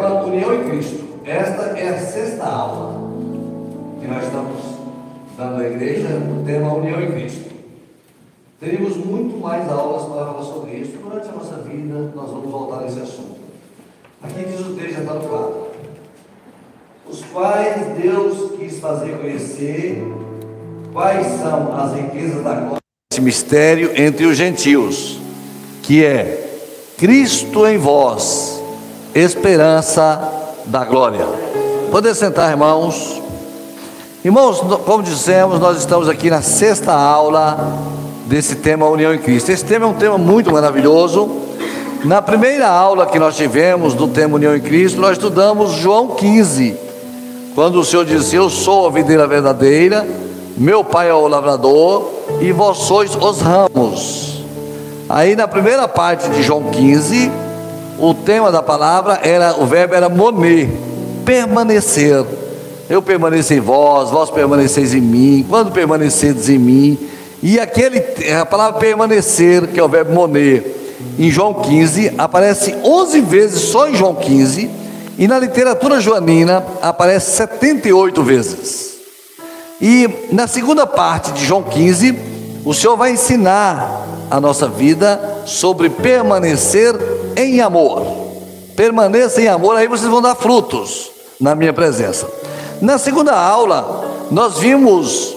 tema União em Cristo. Esta é a sexta aula que nós estamos dando à igreja, o tema União em Cristo. Teremos muito mais aulas para falar sobre isso. Durante a nossa vida, nós vamos voltar a esse assunto. Aqui diz o texto, já está quadro. Os quais Deus quis fazer conhecer quais são as riquezas da glória. Esse mistério entre os gentios, que é Cristo em vós, esperança da glória. Poder sentar, irmãos. Irmãos, como dissemos, nós estamos aqui na sexta aula desse tema União em Cristo. Esse tema é um tema muito maravilhoso. Na primeira aula que nós tivemos do tema União em Cristo, nós estudamos João 15, quando o Senhor disse: Eu sou a videira verdadeira, meu pai é o lavrador e vós sois os ramos. Aí na primeira parte de João 15, o tema da palavra era, o verbo era moner, permanecer. Eu permaneço em vós, vós permaneceis em mim, quando permanecedes em mim. E aquele, a palavra permanecer, que é o verbo moner, em João 15, aparece 11 vezes só em João 15, e na literatura joanina aparece 78 vezes. E na segunda parte de João 15, o Senhor vai ensinar a nossa vida sobre permanecer em amor. Permaneça em amor, aí vocês vão dar frutos na minha presença. Na segunda aula, nós vimos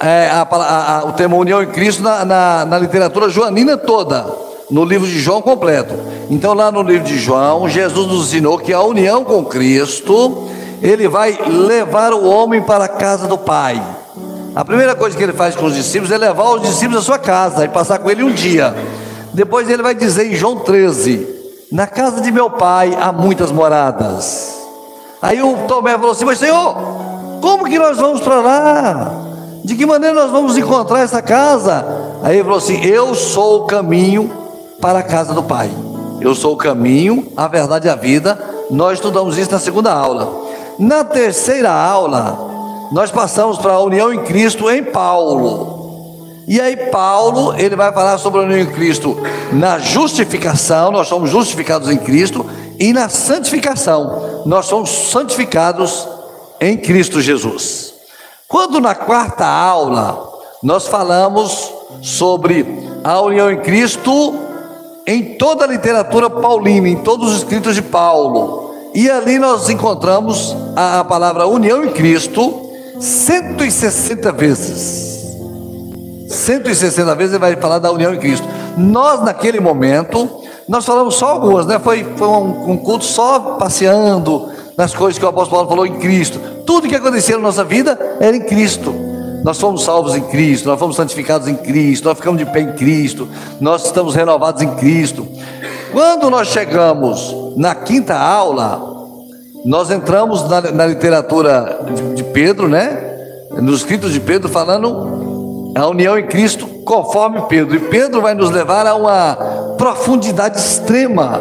é, a, a, a, o tema União em Cristo na, na, na literatura joanina toda, no livro de João completo. Então, lá no livro de João, Jesus nos ensinou que a união com Cristo, ele vai levar o homem para a casa do Pai. A primeira coisa que ele faz com os discípulos é levar os discípulos à sua casa e passar com ele um dia. Depois ele vai dizer em João 13: Na casa de meu pai há muitas moradas. Aí o Tomé falou assim: Mas Senhor, como que nós vamos para lá? De que maneira nós vamos encontrar essa casa? Aí ele falou assim: Eu sou o caminho para a casa do Pai. Eu sou o caminho, a verdade e a vida. Nós estudamos isso na segunda aula. Na terceira aula, nós passamos para a união em Cristo em Paulo. E aí Paulo, ele vai falar sobre a união em Cristo na justificação, nós somos justificados em Cristo, e na santificação, nós somos santificados em Cristo Jesus. Quando na quarta aula nós falamos sobre a união em Cristo em toda a literatura paulina, em todos os escritos de Paulo, e ali nós encontramos a, a palavra união em Cristo 160 vezes. 160 vezes ele vai falar da união em Cristo. Nós, naquele momento, nós falamos só algumas, né? Foi, foi um, um culto só passeando nas coisas que o apóstolo Paulo falou em Cristo. Tudo que acontecia na nossa vida era em Cristo. Nós fomos salvos em Cristo, nós fomos santificados em Cristo, nós ficamos de pé em Cristo, nós estamos renovados em Cristo. Quando nós chegamos na quinta aula, nós entramos na, na literatura de, de Pedro, né? Nos escritos de Pedro, falando a união em Cristo conforme Pedro. E Pedro vai nos levar a uma profundidade extrema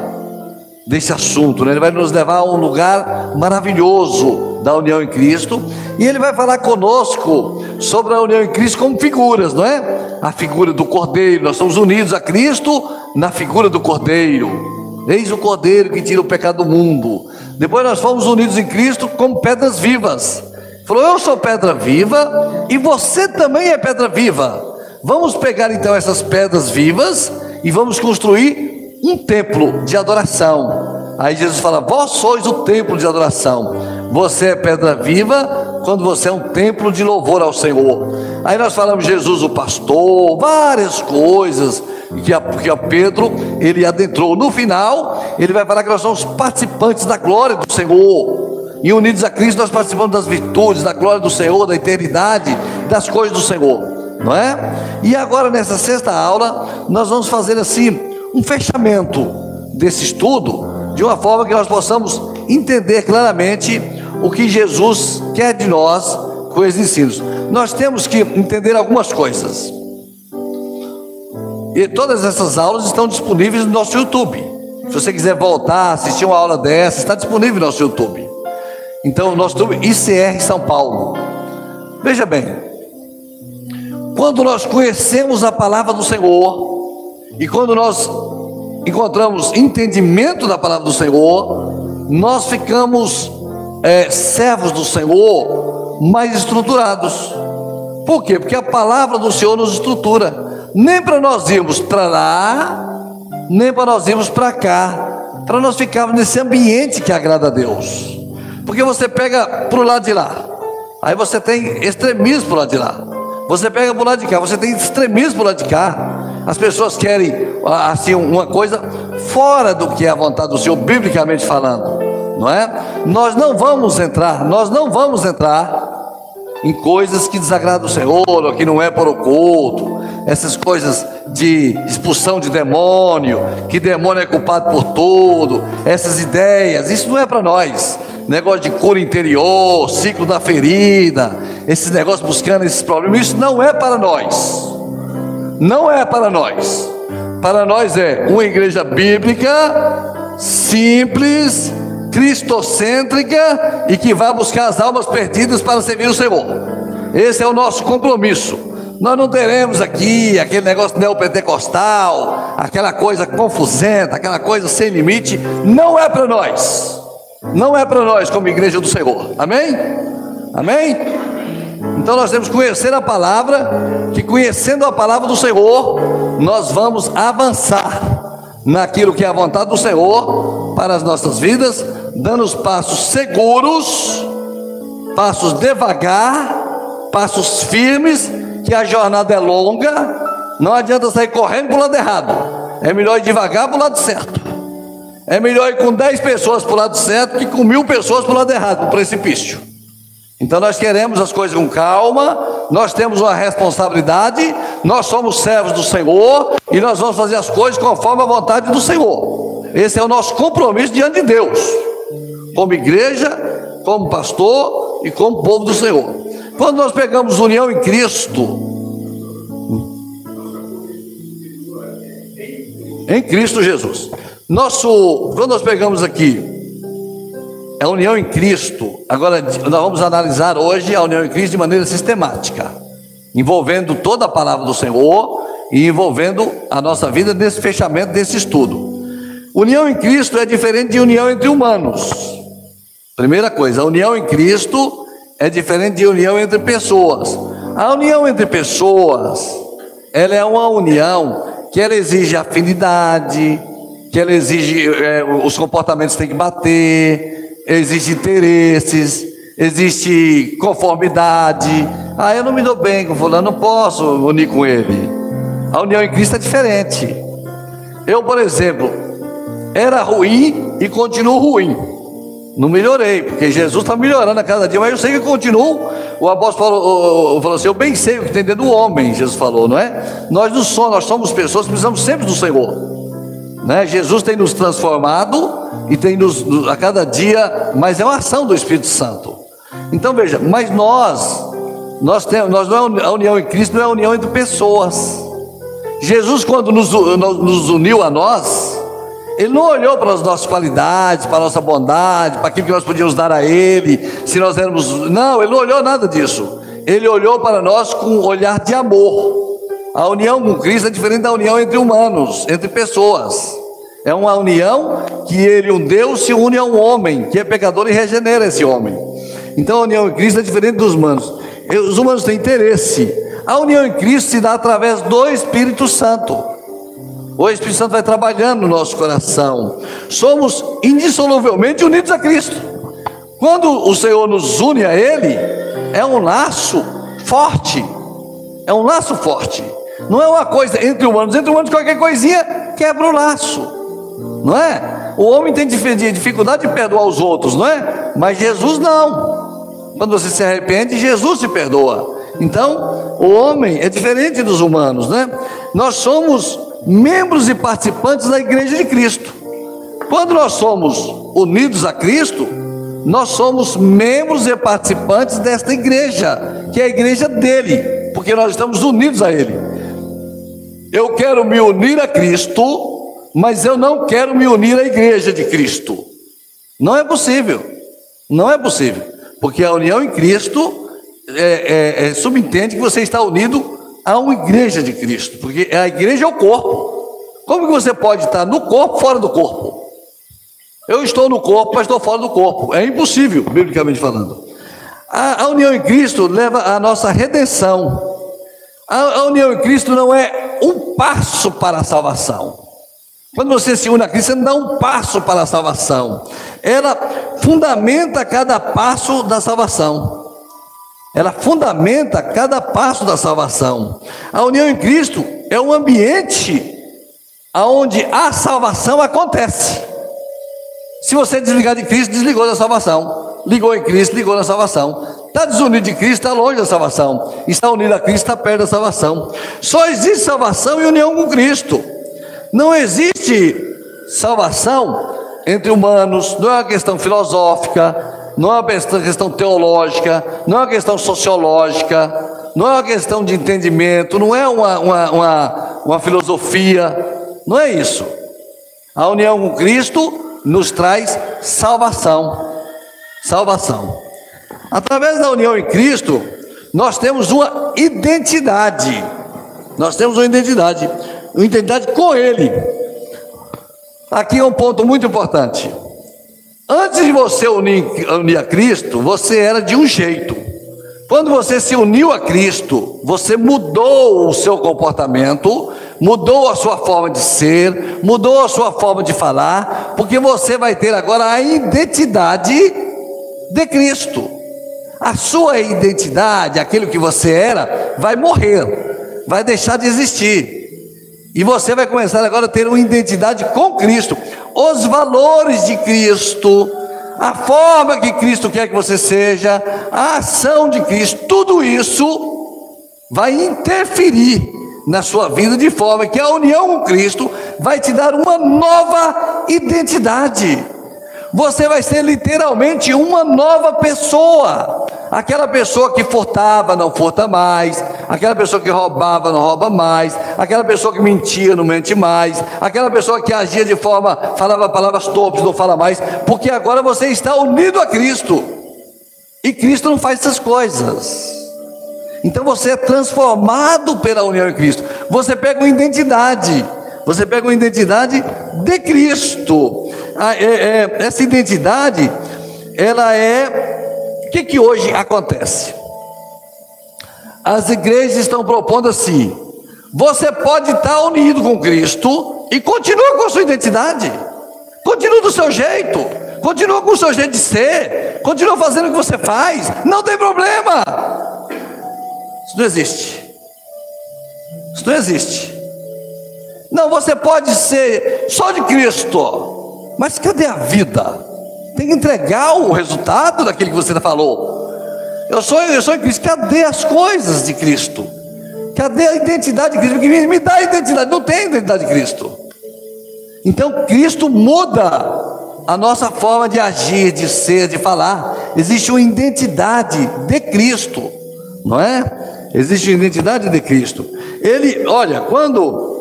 desse assunto, né? ele vai nos levar a um lugar maravilhoso da união em Cristo, e ele vai falar conosco sobre a união em Cristo como figuras, não é? A figura do Cordeiro, nós somos unidos a Cristo na figura do Cordeiro. Eis o Cordeiro que tira o pecado do mundo. Depois nós fomos unidos em Cristo como pedras vivas. Falou: Eu sou pedra viva e você também é pedra viva. Vamos pegar então essas pedras vivas e vamos construir um templo de adoração. Aí Jesus fala: Vós sois o templo de adoração. Você é pedra viva quando você é um templo de louvor ao Senhor. Aí nós falamos Jesus, o pastor, várias coisas que a, que a Pedro ele adentrou. No final, ele vai falar que nós somos participantes da glória do Senhor. E unidos a Cristo, nós participamos das virtudes, da glória do Senhor, da eternidade, das coisas do Senhor, não é? E agora, nessa sexta aula, nós vamos fazer assim um fechamento desse estudo, de uma forma que nós possamos entender claramente o que Jesus quer de nós com esses ensinos. Nós temos que entender algumas coisas. E todas essas aulas estão disponíveis no nosso YouTube. Se você quiser voltar, assistir uma aula dessa, está disponível no nosso YouTube. Então, nós estamos ICR São Paulo. Veja bem, quando nós conhecemos a palavra do Senhor, e quando nós encontramos entendimento da palavra do Senhor, nós ficamos é, servos do Senhor mais estruturados. Por quê? Porque a palavra do Senhor nos estrutura. Nem para nós irmos para lá, nem para nós irmos para cá, para nós ficarmos nesse ambiente que agrada a Deus. Porque você pega para o lado de lá, aí você tem extremismo para o lado de lá. Você pega para o lado de cá, você tem extremismo para o lado de cá. As pessoas querem assim uma coisa fora do que é a vontade do Senhor, biblicamente falando, não é? Nós não vamos entrar, nós não vamos entrar em coisas que desagradam o Senhor, que não é por oculto, essas coisas de expulsão de demônio, que demônio é culpado por tudo, essas ideias, isso não é para nós. Negócio de cura interior, ciclo da ferida, esses negócios buscando esses problemas, isso não é para nós. Não é para nós. Para nós é uma igreja bíblica, simples, cristocêntrica e que vai buscar as almas perdidas para servir o Senhor. Esse é o nosso compromisso. Nós não teremos aqui aquele negócio neopentecostal, aquela coisa confusenta, aquela coisa sem limite. Não é para nós. Não é para nós como igreja do Senhor. Amém? Amém? Então nós temos que conhecer a palavra, que conhecendo a palavra do Senhor, nós vamos avançar naquilo que é a vontade do Senhor para as nossas vidas, dando os passos seguros, passos devagar, passos firmes, que a jornada é longa, não adianta sair correndo para o lado errado, é melhor ir devagar para o lado certo. É melhor ir com 10 pessoas para o lado certo que com mil pessoas para o lado errado, para o precipício. Então nós queremos as coisas com calma, nós temos uma responsabilidade, nós somos servos do Senhor e nós vamos fazer as coisas conforme a vontade do Senhor. Esse é o nosso compromisso diante de Deus, como igreja, como pastor e como povo do Senhor. Quando nós pegamos união em Cristo, em Cristo Jesus, nosso, quando nós pegamos aqui é a união em Cristo. Agora, nós vamos analisar hoje a união em Cristo de maneira sistemática, envolvendo toda a palavra do Senhor e envolvendo a nossa vida nesse fechamento desse estudo. União em Cristo é diferente de união entre humanos. Primeira coisa, a união em Cristo é diferente de união entre pessoas. A união entre pessoas, ela é uma união que ela exige afinidade, que ela exige é, os comportamentos têm que bater, existem interesses, existe conformidade. Ah, eu não me dou bem com fulano, não posso unir com ele. A união em Cristo é diferente. Eu, por exemplo, era ruim e continuo ruim. Não melhorei, porque Jesus está melhorando a cada dia, mas eu sei que continuo. O apóstolo falou, falou assim: Eu bem sei o que tem dentro do homem, Jesus falou, não é? Nós não somos, nós somos pessoas que precisamos sempre do Senhor. Né? Jesus tem nos transformado e tem nos, a cada dia, mas é uma ação do Espírito Santo. Então veja, mas nós, nós temos, nós não é a união em Cristo não é a união entre pessoas. Jesus quando nos, nos uniu a nós, ele não olhou para as nossas qualidades, para a nossa bondade, para aquilo que nós podíamos dar a Ele, se nós éramos. Não, Ele não olhou nada disso. Ele olhou para nós com um olhar de amor. A união com Cristo é diferente da união entre humanos, entre pessoas. É uma união que ele, um Deus, se une a um homem que é pecador e regenera esse homem. Então a união em Cristo é diferente dos humanos. Os humanos têm interesse. A união em Cristo se dá através do Espírito Santo. O Espírito Santo vai trabalhando no nosso coração. Somos indissoluvelmente unidos a Cristo. Quando o Senhor nos une a Ele, é um laço forte. É um laço forte. Não é uma coisa entre humanos, entre humanos qualquer coisinha quebra o laço, não é? O homem tem dificuldade de perdoar os outros, não é? Mas Jesus não. Quando você se arrepende, Jesus te perdoa. Então, o homem é diferente dos humanos, né? Nós somos membros e participantes da igreja de Cristo. Quando nós somos unidos a Cristo, nós somos membros e participantes desta igreja, que é a igreja dele, porque nós estamos unidos a ele. Eu quero me unir a Cristo, mas eu não quero me unir à igreja de Cristo. Não é possível. Não é possível. Porque a união em Cristo é, é, é, subentende que você está unido a uma igreja de Cristo. Porque a igreja é o corpo. Como que você pode estar no corpo fora do corpo? Eu estou no corpo, mas estou fora do corpo. É impossível, biblicamente falando. A, a união em Cristo leva à nossa redenção. A, a união em Cristo não é um passo para a salvação. Quando você se une a Cristo, você dá um passo para a salvação. Ela fundamenta cada passo da salvação. Ela fundamenta cada passo da salvação. A união em Cristo é um ambiente onde a salvação acontece. Se você desligar de Cristo, desligou da salvação. Ligou em Cristo, ligou na salvação. Está desunido de Cristo, está longe da salvação. Está unido a Cristo, está perto da salvação. Só existe salvação e união com Cristo. Não existe salvação entre humanos, não é uma questão filosófica, não é uma questão teológica, não é uma questão sociológica, não é uma questão de entendimento, não é uma, uma, uma, uma filosofia, não é isso. A união com Cristo nos traz salvação. Salvação. Através da união em Cristo, nós temos uma identidade. Nós temos uma identidade uma identidade com Ele. Aqui é um ponto muito importante. Antes de você unir, unir a Cristo, você era de um jeito. Quando você se uniu a Cristo, você mudou o seu comportamento, mudou a sua forma de ser, mudou a sua forma de falar, porque você vai ter agora a identidade de Cristo. A sua identidade, aquilo que você era, vai morrer, vai deixar de existir. E você vai começar agora a ter uma identidade com Cristo, os valores de Cristo, a forma que Cristo quer que você seja, a ação de Cristo, tudo isso vai interferir na sua vida de forma que a união com Cristo vai te dar uma nova identidade. Você vai ser literalmente uma nova pessoa. Aquela pessoa que furtava não furta mais, aquela pessoa que roubava não rouba mais, aquela pessoa que mentia não mente mais, aquela pessoa que agia de forma, falava palavras torpes não fala mais, porque agora você está unido a Cristo. E Cristo não faz essas coisas. Então você é transformado pela união em Cristo. Você pega uma identidade. Você pega uma identidade de Cristo. Ah, é, é, essa identidade, ela é o que, que hoje acontece? As igrejas estão propondo assim: você pode estar unido com Cristo e continua com a sua identidade, continua do seu jeito, continua com o seu jeito de ser, continua fazendo o que você faz, não tem problema. Isso não existe. Isso não existe. Não, você pode ser só de Cristo, mas cadê a vida? Tem que entregar o resultado daquilo que você falou. Eu sou, eu sou em Cristo. Cadê as coisas de Cristo? Cadê a identidade de Cristo? Porque me dá a identidade. Não tem identidade de Cristo. Então Cristo muda a nossa forma de agir, de ser, de falar. Existe uma identidade de Cristo, não é? Existe uma identidade de Cristo. Ele, olha, quando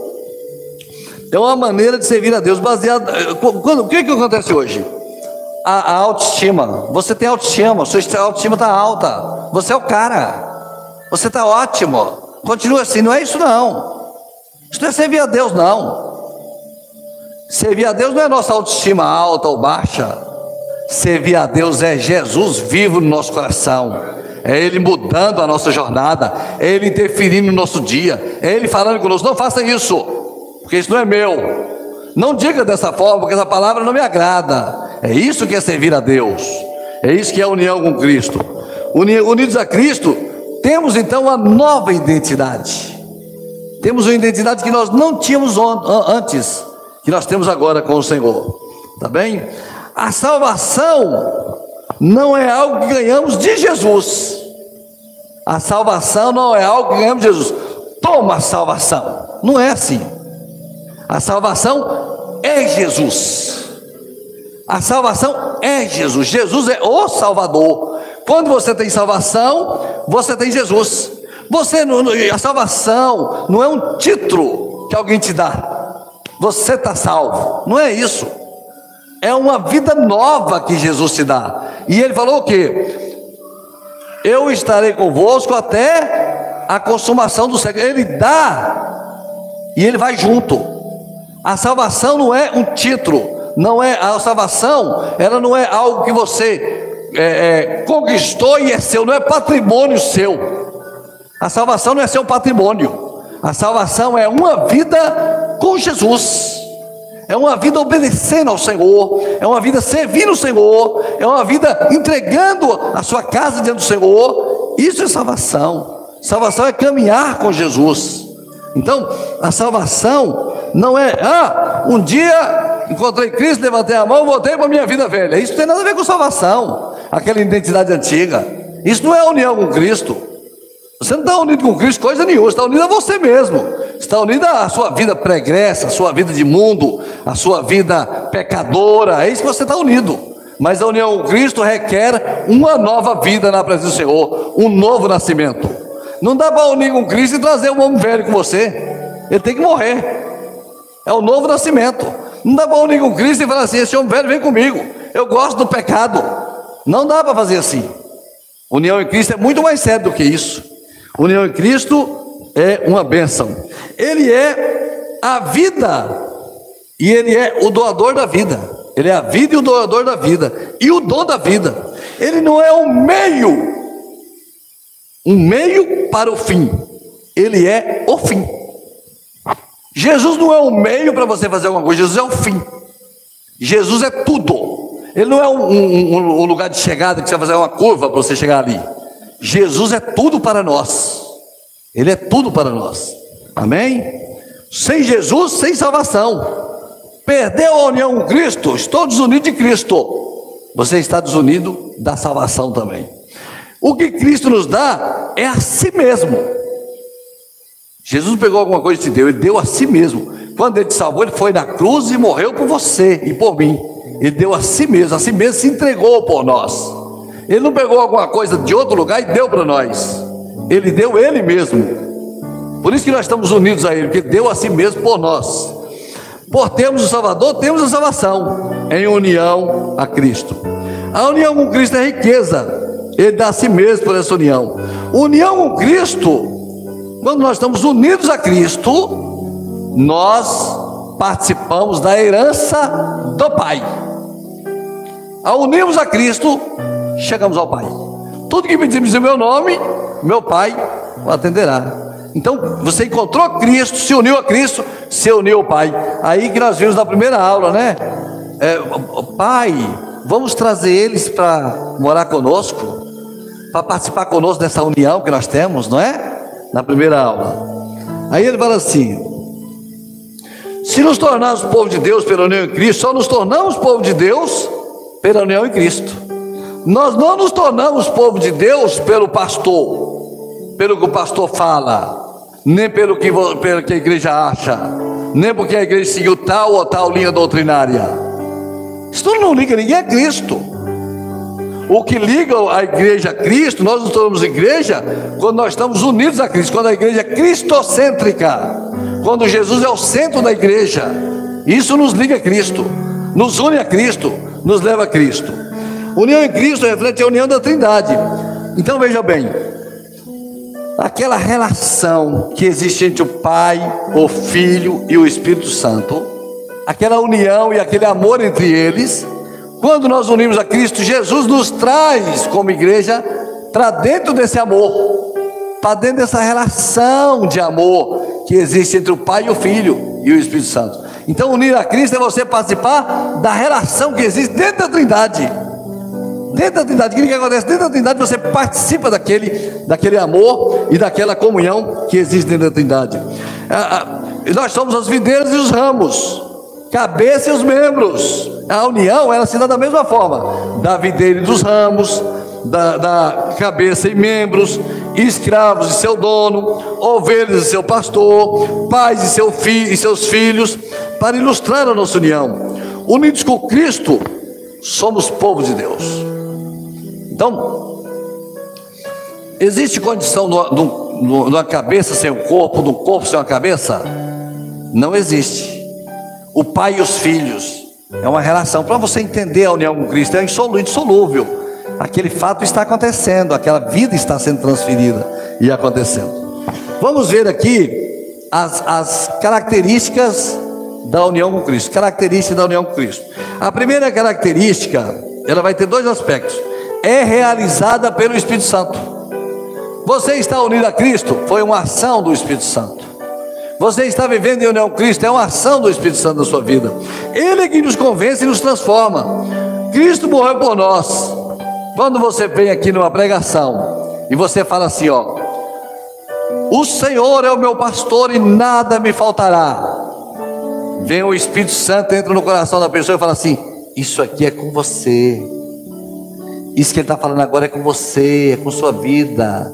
é uma maneira de servir a Deus baseada. Quando, o que, que acontece hoje? A, a autoestima. Você tem autoestima, sua autoestima está alta. Você é o cara. Você está ótimo. Continua assim, não é isso não. Isso não é servir a Deus, não. Servir a Deus não é nossa autoestima alta ou baixa. Servir a Deus é Jesus vivo no nosso coração. É Ele mudando a nossa jornada. É Ele interferindo no nosso dia. É Ele falando conosco: não faça isso, porque isso não é meu. Não diga dessa forma, porque essa palavra não me agrada. É isso que é servir a Deus. É isso que é a união com Cristo. Unidos a Cristo, temos então uma nova identidade. Temos uma identidade que nós não tínhamos antes, que nós temos agora com o Senhor. Tá bem? A salvação não é algo que ganhamos de Jesus. A salvação não é algo que ganhamos de Jesus. Toma a salvação. Não é assim. A salvação é Jesus. A salvação é Jesus. Jesus é o Salvador. Quando você tem salvação, você tem Jesus. Você a salvação não é um título que alguém te dá. Você está salvo. Não é isso. É uma vida nova que Jesus te dá. E ele falou o quê? Eu estarei convosco até a consumação do século. Ele dá e ele vai junto. A salvação não é um título não é a salvação, ela não é algo que você é, é, conquistou e é seu, não é patrimônio seu. A salvação não é seu patrimônio. A salvação é uma vida com Jesus. É uma vida obedecendo ao Senhor, é uma vida servindo o Senhor, é uma vida entregando a sua casa diante do Senhor. Isso é salvação. Salvação é caminhar com Jesus. Então, a salvação não é, ah, um dia encontrei Cristo, levantei a mão, voltei para a minha vida velha. Isso não tem nada a ver com salvação, aquela identidade antiga. Isso não é união com Cristo. Você não está unido com Cristo coisa nenhuma, está unido a você mesmo. Está unido à sua vida pregressa, à sua vida de mundo, à sua vida pecadora. É isso que você está unido. Mas a união com Cristo requer uma nova vida na presença do Senhor, um novo nascimento. Não dá para unir com Cristo e trazer um homem velho com você. Ele tem que morrer. É o novo nascimento. Não dá para unir com Cristo e falar assim: esse homem velho vem comigo. Eu gosto do pecado. Não dá para fazer assim. União em Cristo é muito mais sério do que isso. União em Cristo é uma bênção. Ele é a vida e ele é o doador da vida. Ele é a vida e o doador da vida e o dom da vida. Ele não é um meio um meio para o fim, ele é o fim. Jesus não é o meio para você fazer alguma coisa, Jesus é o fim. Jesus é tudo. Ele não é um, um, um lugar de chegada que você vai fazer uma curva para você chegar ali. Jesus é tudo para nós. Ele é tudo para nós. Amém? Sem Jesus, sem salvação. Perdeu a união com Cristo, estou desunido de Cristo. Você está desunido da salvação também. O que Cristo nos dá é a si mesmo. Jesus pegou alguma coisa e te deu, ele deu a si mesmo. Quando ele te salvou, ele foi na cruz e morreu por você e por mim. Ele deu a si mesmo, a si mesmo se entregou por nós. Ele não pegou alguma coisa de outro lugar e deu para nós. Ele deu ele mesmo. Por isso que nós estamos unidos a ele, porque deu a si mesmo por nós. Por termos o Salvador, temos a salvação em união a Cristo. A união com Cristo é riqueza. Ele dá a si mesmo por essa união. União com Cristo, quando nós estamos unidos a Cristo, nós participamos da herança do Pai. Ao unirmos a Cristo, chegamos ao Pai. Tudo que pedimos em meu nome, meu Pai o atenderá. Então, você encontrou Cristo, se uniu a Cristo, se uniu ao Pai. Aí que nós vimos na primeira aula, né? É, pai, vamos trazer eles para morar conosco para participar conosco dessa união que nós temos, não é? Na primeira aula. Aí ele fala assim: se nos tornarmos povo de Deus pela união em Cristo, só nos tornamos povo de Deus pela união em Cristo. Nós não nos tornamos povo de Deus pelo pastor, pelo que o pastor fala, nem pelo que, pelo que a igreja acha, nem porque a igreja seguiu tal ou tal linha doutrinária. Isso não liga ninguém a Cristo. O que liga a igreja a Cristo, nós nos tornamos igreja quando nós estamos unidos a Cristo, quando a igreja é cristocêntrica, quando Jesus é o centro da igreja. Isso nos liga a Cristo, nos une a Cristo, nos leva a Cristo. União em Cristo reflete a união da Trindade. Então veja bem, aquela relação que existe entre o Pai, o Filho e o Espírito Santo, aquela união e aquele amor entre eles, quando nós unimos a Cristo, Jesus nos traz como igreja para dentro desse amor, para dentro dessa relação de amor que existe entre o Pai e o Filho e o Espírito Santo. Então, unir a Cristo é você participar da relação que existe dentro da Trindade. Dentro da Trindade, o que acontece? Dentro da Trindade você participa daquele, daquele amor e daquela comunhão que existe dentro da Trindade. Ah, ah, nós somos as videiras e os ramos cabeça e os membros. A união, ela se dá da mesma forma: da videira e dos ramos, da, da, cabeça e membros, escravos e seu dono, ovelhas e seu pastor, pais e, seu fi, e seus filhos, para ilustrar a nossa união. Unidos com Cristo, somos povo de Deus. Então, existe condição de uma cabeça sem um corpo, de um corpo sem uma cabeça? Não existe o pai e os filhos. É uma relação. Para você entender a união com Cristo, é insolúvel. Aquele fato está acontecendo, aquela vida está sendo transferida e acontecendo. Vamos ver aqui as, as características da união com Cristo. Característica da união com Cristo. A primeira característica, ela vai ter dois aspectos. É realizada pelo Espírito Santo. Você está unido a Cristo, foi uma ação do Espírito Santo. Você está vivendo em união com Cristo, é uma ação do Espírito Santo na sua vida. Ele é que nos convence e nos transforma. Cristo morreu por nós. Quando você vem aqui numa pregação e você fala assim, ó, o Senhor é o meu pastor e nada me faltará. Vem o Espírito Santo, entra no coração da pessoa e fala assim: Isso aqui é com você. Isso que ele está falando agora é com você, é com sua vida.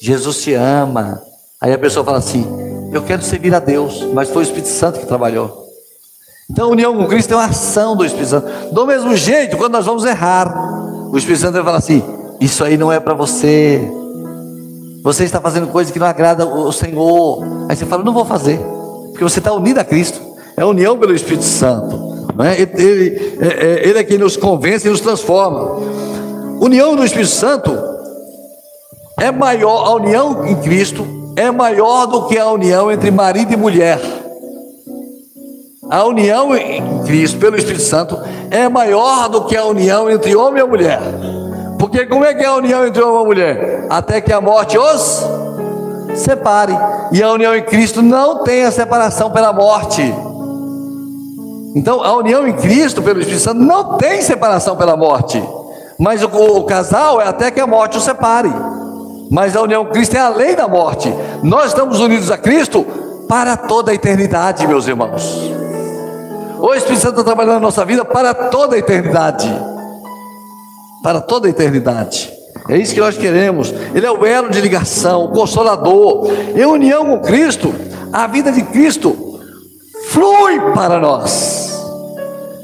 Jesus te ama. Aí a pessoa fala assim: Eu quero servir a Deus, mas foi o Espírito Santo que trabalhou. Então a união com Cristo é uma ação do Espírito Santo. Do mesmo jeito, quando nós vamos errar, o Espírito Santo vai falar assim: Isso aí não é para você. Você está fazendo coisa que não agrada o Senhor. Aí você fala, não vou fazer. Porque você está unido a Cristo. É união pelo Espírito Santo. Não é? Ele, ele, é, é, ele é quem nos convence e nos transforma. União do Espírito Santo é maior, a união em Cristo é maior do que a união entre marido e mulher. A união em Cristo pelo Espírito Santo é maior do que a união entre homem e mulher. Porque como é que é a união entre homem e mulher? Até que a morte os separe. E a união em Cristo não tem a separação pela morte. Então, a união em Cristo pelo Espírito Santo não tem separação pela morte. Mas o, o casal é até que a morte os separe. Mas a união com Cristo é além da morte. Nós estamos unidos a Cristo para toda a eternidade, meus irmãos. O Espírito Santo está trabalhando na nossa vida para toda a eternidade para toda a eternidade. É isso que nós queremos. Ele é o elo de ligação, o consolador. Em união com Cristo, a vida de Cristo flui para nós.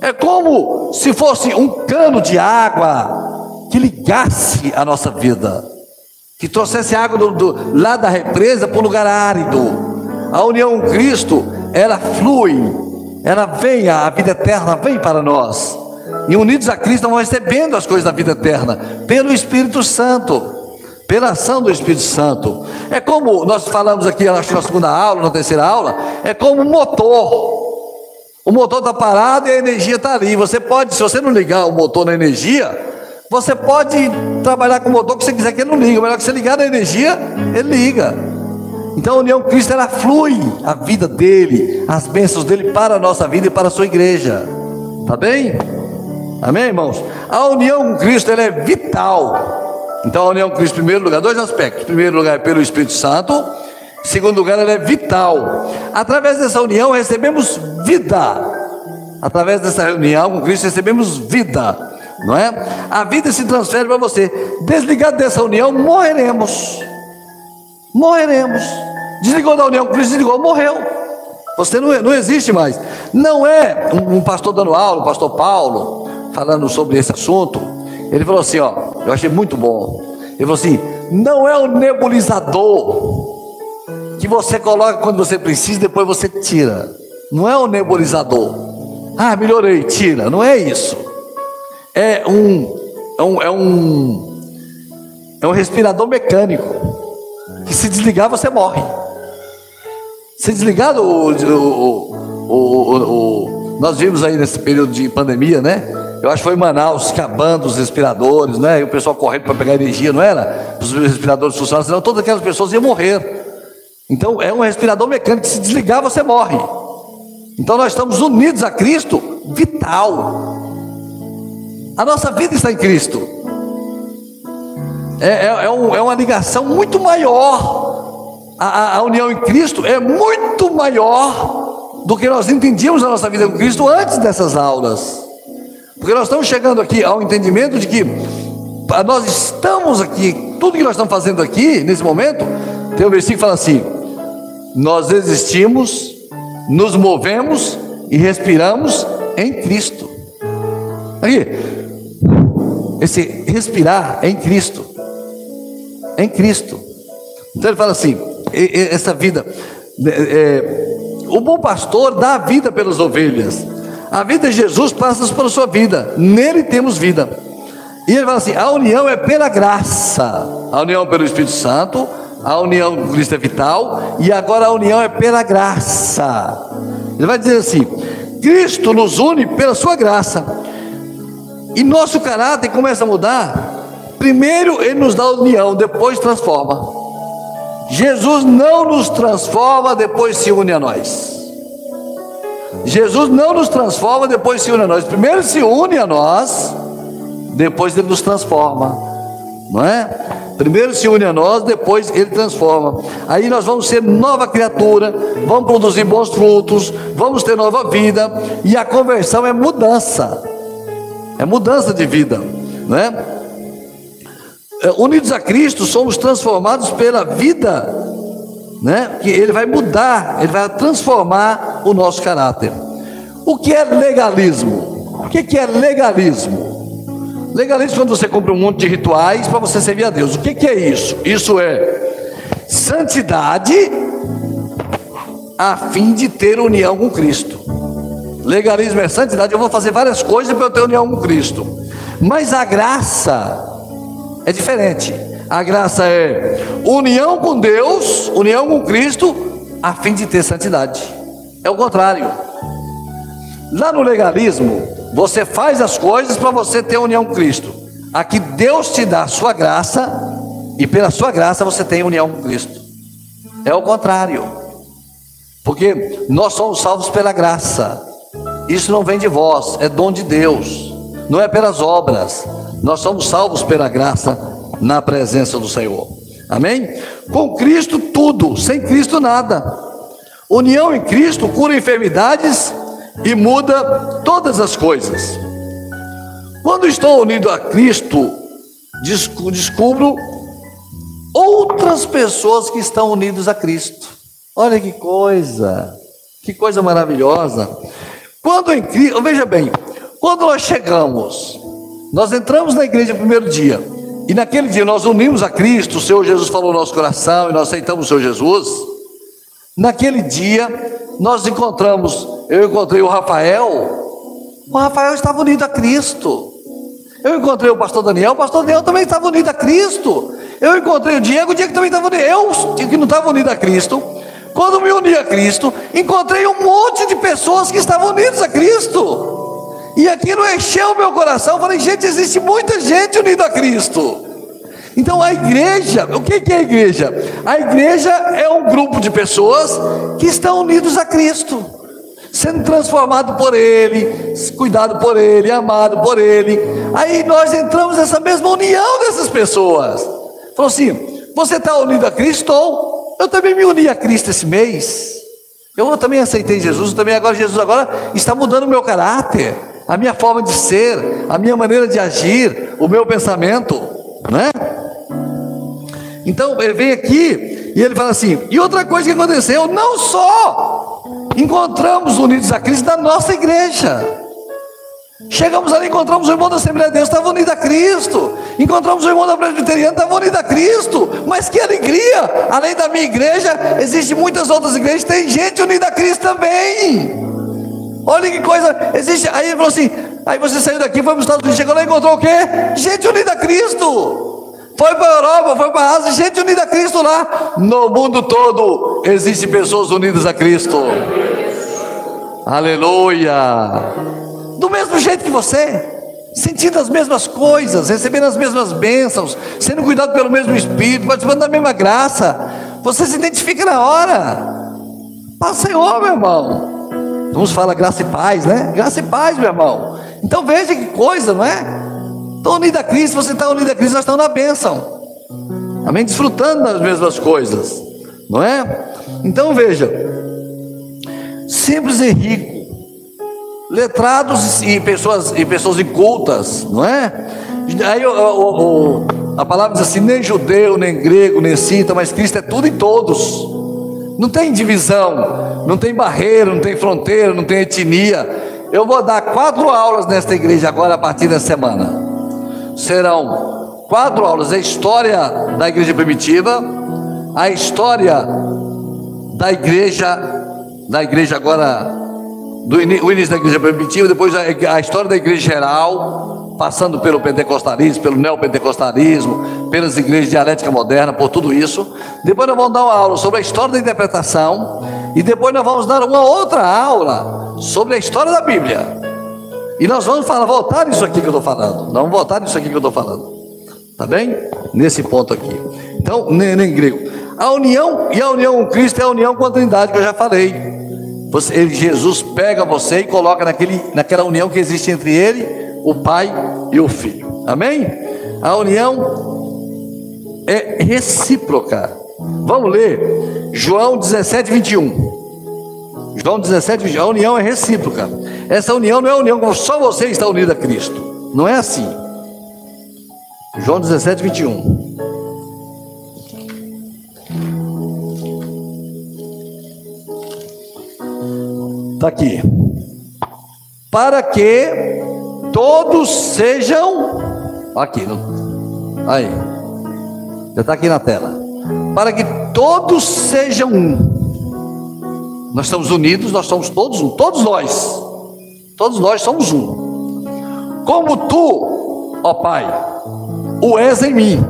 É como se fosse um cano de água que ligasse a nossa vida, que trouxesse água do, do, lá da represa para o lugar árido. A união com Cristo, ela flui, ela vem, a vida eterna vem para nós. E unidos a Cristo, vamos recebendo as coisas da vida eterna pelo Espírito Santo pela ação do Espírito Santo. É como nós falamos aqui, acho na segunda aula, na terceira aula, é como um motor. O motor está parado e a energia está ali. Você pode, se você não ligar o motor na energia, você pode trabalhar com o motor que você quiser que ele não ligue. O melhor que você ligar na energia, ele liga. Então a união com Cristo ela flui a vida dele, as bênçãos dele para a nossa vida e para a sua igreja. Tá bem? Amém, irmãos? A união com Cristo ela é vital. Então, a união com Cristo, em primeiro lugar, dois aspectos. Em primeiro lugar, é pelo Espírito Santo. Em segundo lugar, ela é vital. Através dessa união, recebemos vida. Através dessa união com Cristo, recebemos vida. Não é? A vida se transfere para você. Desligado dessa união, morreremos. Morreremos. Desligou da união Cristo, desligou, morreu. Você não, não existe mais. Não é um, um pastor dando aula, o pastor Paulo, falando sobre esse assunto, ele falou assim: ó, eu achei muito bom. Ele falou assim: não é o nebulizador que você coloca quando você precisa depois você tira. Não é o nebulizador. Ah, melhorei, tira. Não é isso. É um, é um, é um, é um respirador mecânico. Que se desligar você morre. Se desligar o, o, o, nós vimos aí nesse período de pandemia, né? Eu acho que foi em Manaus, acabando os respiradores, né? E o pessoal correndo para pegar energia, não era? Os respiradores funcionavam, senão todas aquelas pessoas iam morrer. Então é um respirador mecânico que se desligar você morre. Então nós estamos unidos a Cristo, vital. A nossa vida está em Cristo. É, é, é, um, é uma ligação muito maior. A, a, a união em Cristo é muito maior do que nós entendíamos na nossa vida com Cristo antes dessas aulas. Porque nós estamos chegando aqui ao entendimento de que nós estamos aqui, tudo que nós estamos fazendo aqui, nesse momento, tem um versículo que fala assim: Nós existimos, nos movemos e respiramos em Cristo. Aqui, esse respirar é em Cristo, em Cristo. Então ele fala assim: essa vida, é, o bom pastor dá a vida pelas ovelhas. A vida de Jesus passa pela sua vida, nele temos vida. E ele fala assim: a união é pela graça, a união pelo Espírito Santo, a união com Cristo é vital, e agora a união é pela graça. Ele vai dizer assim: Cristo nos une pela sua graça. E nosso caráter começa a mudar. Primeiro ele nos dá união, depois transforma. Jesus não nos transforma, depois se une a nós. Jesus não nos transforma, depois se une a nós. Primeiro se une a nós, depois ele nos transforma. Não é? Primeiro se une a nós, depois ele transforma. Aí nós vamos ser nova criatura, vamos produzir bons frutos, vamos ter nova vida, e a conversão é mudança. É mudança de vida, não é? é unidos a Cristo, somos transformados pela vida, né? Que ele vai mudar, ele vai transformar o nosso caráter. O que é legalismo? O que é legalismo? Legalismo é quando você compra um monte de rituais para você servir a Deus. O que, que é isso? Isso é santidade a fim de ter união com Cristo. Legalismo é santidade. Eu vou fazer várias coisas para eu ter união com Cristo. Mas a graça é diferente. A graça é união com Deus, união com Cristo, a fim de ter santidade. É o contrário. Lá no legalismo, você faz as coisas para você ter união com Cristo. Aqui Deus te dá a sua graça e pela sua graça você tem união com Cristo. É o contrário. Porque nós somos salvos pela graça. Isso não vem de vós, é dom de Deus. Não é pelas obras. Nós somos salvos pela graça na presença do Senhor. Amém? Com Cristo tudo, sem Cristo nada. União em Cristo cura enfermidades e muda todas as coisas. Quando estou unido a Cristo, descubro outras pessoas que estão unidas a Cristo. Olha que coisa, que coisa maravilhosa. Quando em Cristo, veja bem, quando nós chegamos, nós entramos na igreja no primeiro dia, e naquele dia nós unimos a Cristo, o Senhor Jesus falou no nosso coração e nós aceitamos o Senhor Jesus. Naquele dia nós encontramos eu encontrei o Rafael, o Rafael estava unido a Cristo. Eu encontrei o pastor Daniel, o pastor Daniel também estava unido a Cristo. Eu encontrei o Diego, o Diego também estava unido. Eu, que não estava unido a Cristo, quando me uni a Cristo, encontrei um monte de pessoas que estavam unidas a Cristo. E aquilo encheu o meu coração. Eu falei, gente, existe muita gente unida a Cristo. Então a igreja, o que é a igreja? A igreja é um grupo de pessoas que estão unidos a Cristo sendo transformado por Ele, cuidado por Ele, amado por Ele. Aí nós entramos nessa mesma união dessas pessoas. Falou assim: você está unido a Cristo? Eu também me uni a Cristo esse mês. Eu também aceitei Jesus, também agora Jesus agora está mudando o meu caráter, a minha forma de ser, a minha maneira de agir, o meu pensamento, né? Então ele vem aqui e ele fala assim: e outra coisa que aconteceu, não só encontramos unidos a Cristo na nossa igreja. Chegamos ali, encontramos o irmão da Assembleia de Deus, estava unido a Cristo. Encontramos o irmão da Presbiteriana, estava unido a Cristo. Mas que alegria! Além da minha igreja, existem muitas outras igrejas, tem gente unida a Cristo também. Olha que coisa, existe. Aí ele falou assim: aí você saiu daqui, foi para os Estados Unidos, chegou lá e encontrou o quê? Gente unida a Cristo. Foi para a Europa, foi para a Ásia, gente unida a Cristo lá. No mundo todo existem pessoas unidas a Cristo. Aleluia. Do mesmo jeito que você, sentindo as mesmas coisas, recebendo as mesmas bênçãos, sendo cuidado pelo mesmo Espírito, participando da mesma graça. Você se identifica na hora. Paz, Senhor, meu irmão. Vamos falar graça e paz, né? Graça e paz, meu irmão. Então veja que coisa, não é? Estou unido a Cristo, você está unido a Cristo, nós estamos na bênção. Amém? Desfrutando das mesmas coisas, não é? Então veja, simples e rico, letrados e pessoas, e pessoas incultas, não é? Aí o, o, o, a palavra diz assim: nem judeu, nem grego, nem cita, mas Cristo é tudo em todos. Não tem divisão, não tem barreira, não tem fronteira, não tem etnia. Eu vou dar quatro aulas nesta igreja agora a partir da semana serão quatro aulas: a história da igreja primitiva, a história da igreja, da igreja agora do início da igreja primitiva, depois a, a história da igreja geral, passando pelo pentecostalismo, pelo neopentecostalismo, pelas igrejas dialética moderna, por tudo isso. Depois nós vamos dar uma aula sobre a história da interpretação e depois nós vamos dar uma outra aula sobre a história da Bíblia. E nós vamos falar, voltar nisso aqui que eu estou falando. Nós vamos voltar nisso aqui que eu estou falando. Tá bem? Nesse ponto aqui. Então, nem, nem grego. A união, e a união com Cristo é a união com a Trindade, que eu já falei. Você, Jesus pega você e coloca naquele, naquela união que existe entre ele, o Pai e o Filho. Amém? A união é recíproca. Vamos ler João 17, 21. João 17, 21. A união é recíproca. Essa união não é união como só você está unido a Cristo. Não é assim. João 17, 21. Está aqui. Para que todos sejam. Aqui, aí. Já está aqui na tela. Para que todos sejam um. Nós estamos unidos, nós somos todos um. Todos nós. Todos nós somos um. Como tu, ó Pai, o és em mim.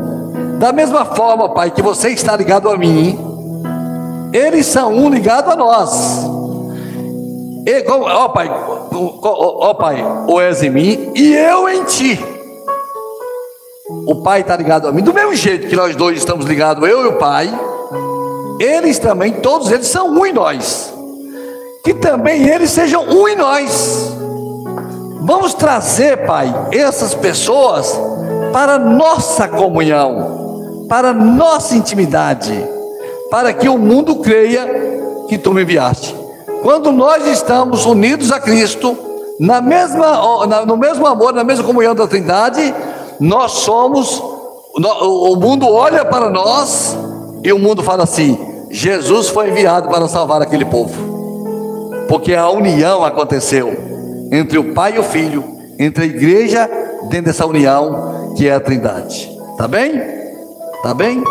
Da mesma forma, Pai, que você está ligado a mim, eles são um ligado a nós. E, ó Pai, ó Pai, o és em mim e eu em ti. O Pai está ligado a mim, do mesmo jeito que nós dois estamos ligados, eu e o Pai, eles também, todos eles são um em nós. Que também eles sejam um em nós. Vamos trazer, Pai, essas pessoas para nossa comunhão, para nossa intimidade, para que o mundo creia que tu me enviaste. Quando nós estamos unidos a Cristo, na mesma, no mesmo amor, na mesma comunhão da Trindade, nós somos, o mundo olha para nós e o mundo fala assim: Jesus foi enviado para salvar aquele povo, porque a união aconteceu entre o Pai e o Filho, entre a igreja, dentro dessa união que é a Trindade. Tá bem? Tá bem?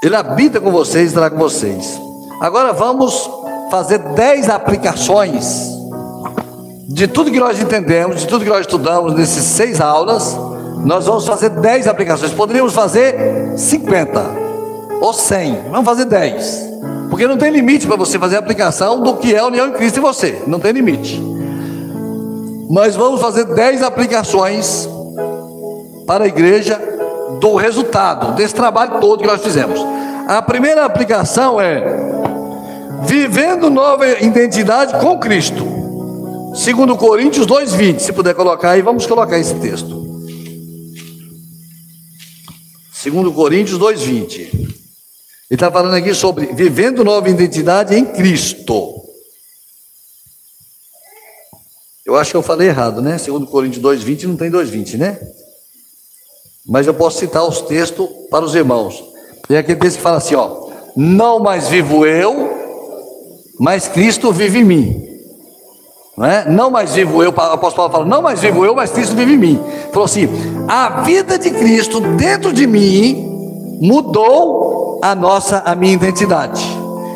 Ele habita com vocês, estará com vocês. Agora vamos fazer dez aplicações de tudo que nós entendemos, de tudo que nós estudamos nesses seis aulas. Nós vamos fazer dez aplicações. Poderíamos fazer 50 ou 100. Vamos fazer 10. Porque não tem limite para você fazer a aplicação do que é a união em Cristo em você. Não tem limite. Mas vamos fazer 10 aplicações para a igreja do resultado desse trabalho todo que nós fizemos. A primeira aplicação é vivendo nova identidade com Cristo. Segundo Coríntios 2:20, se puder colocar aí, vamos colocar esse texto. Segundo Coríntios 2:20. Ele está falando aqui sobre vivendo nova identidade em Cristo. Eu acho que eu falei errado, né? Segundo Coríntios 2:20 não tem 2:20, né? Mas eu posso citar os textos para os irmãos. Tem aquele texto que fala assim: ó, não mais vivo eu, mas Cristo vive em mim. Não, é? não mais vivo eu, o apóstolo Paulo fala, não mais vivo eu, mas Cristo vive em mim. Falou assim: a vida de Cristo dentro de mim mudou a nossa, a minha identidade.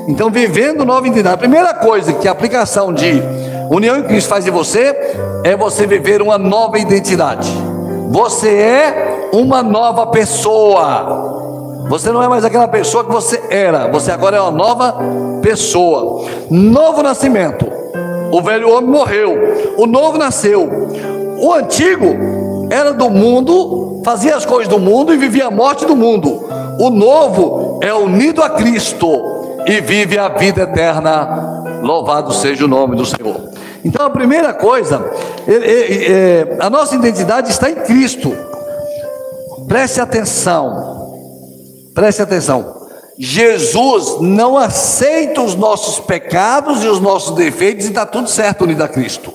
Então, vivendo nova identidade, a primeira coisa que a aplicação de união em Cristo faz em você é você viver uma nova identidade. Você é uma nova pessoa. Você não é mais aquela pessoa que você era. Você agora é uma nova pessoa. Novo nascimento. O velho homem morreu. O novo nasceu. O antigo era do mundo, fazia as coisas do mundo e vivia a morte do mundo. O novo é unido a Cristo e vive a vida eterna. Louvado seja o nome do Senhor. Então a primeira coisa, é, é, é, a nossa identidade está em Cristo. Preste atenção, preste atenção. Jesus não aceita os nossos pecados e os nossos defeitos e está tudo certo unido a Cristo.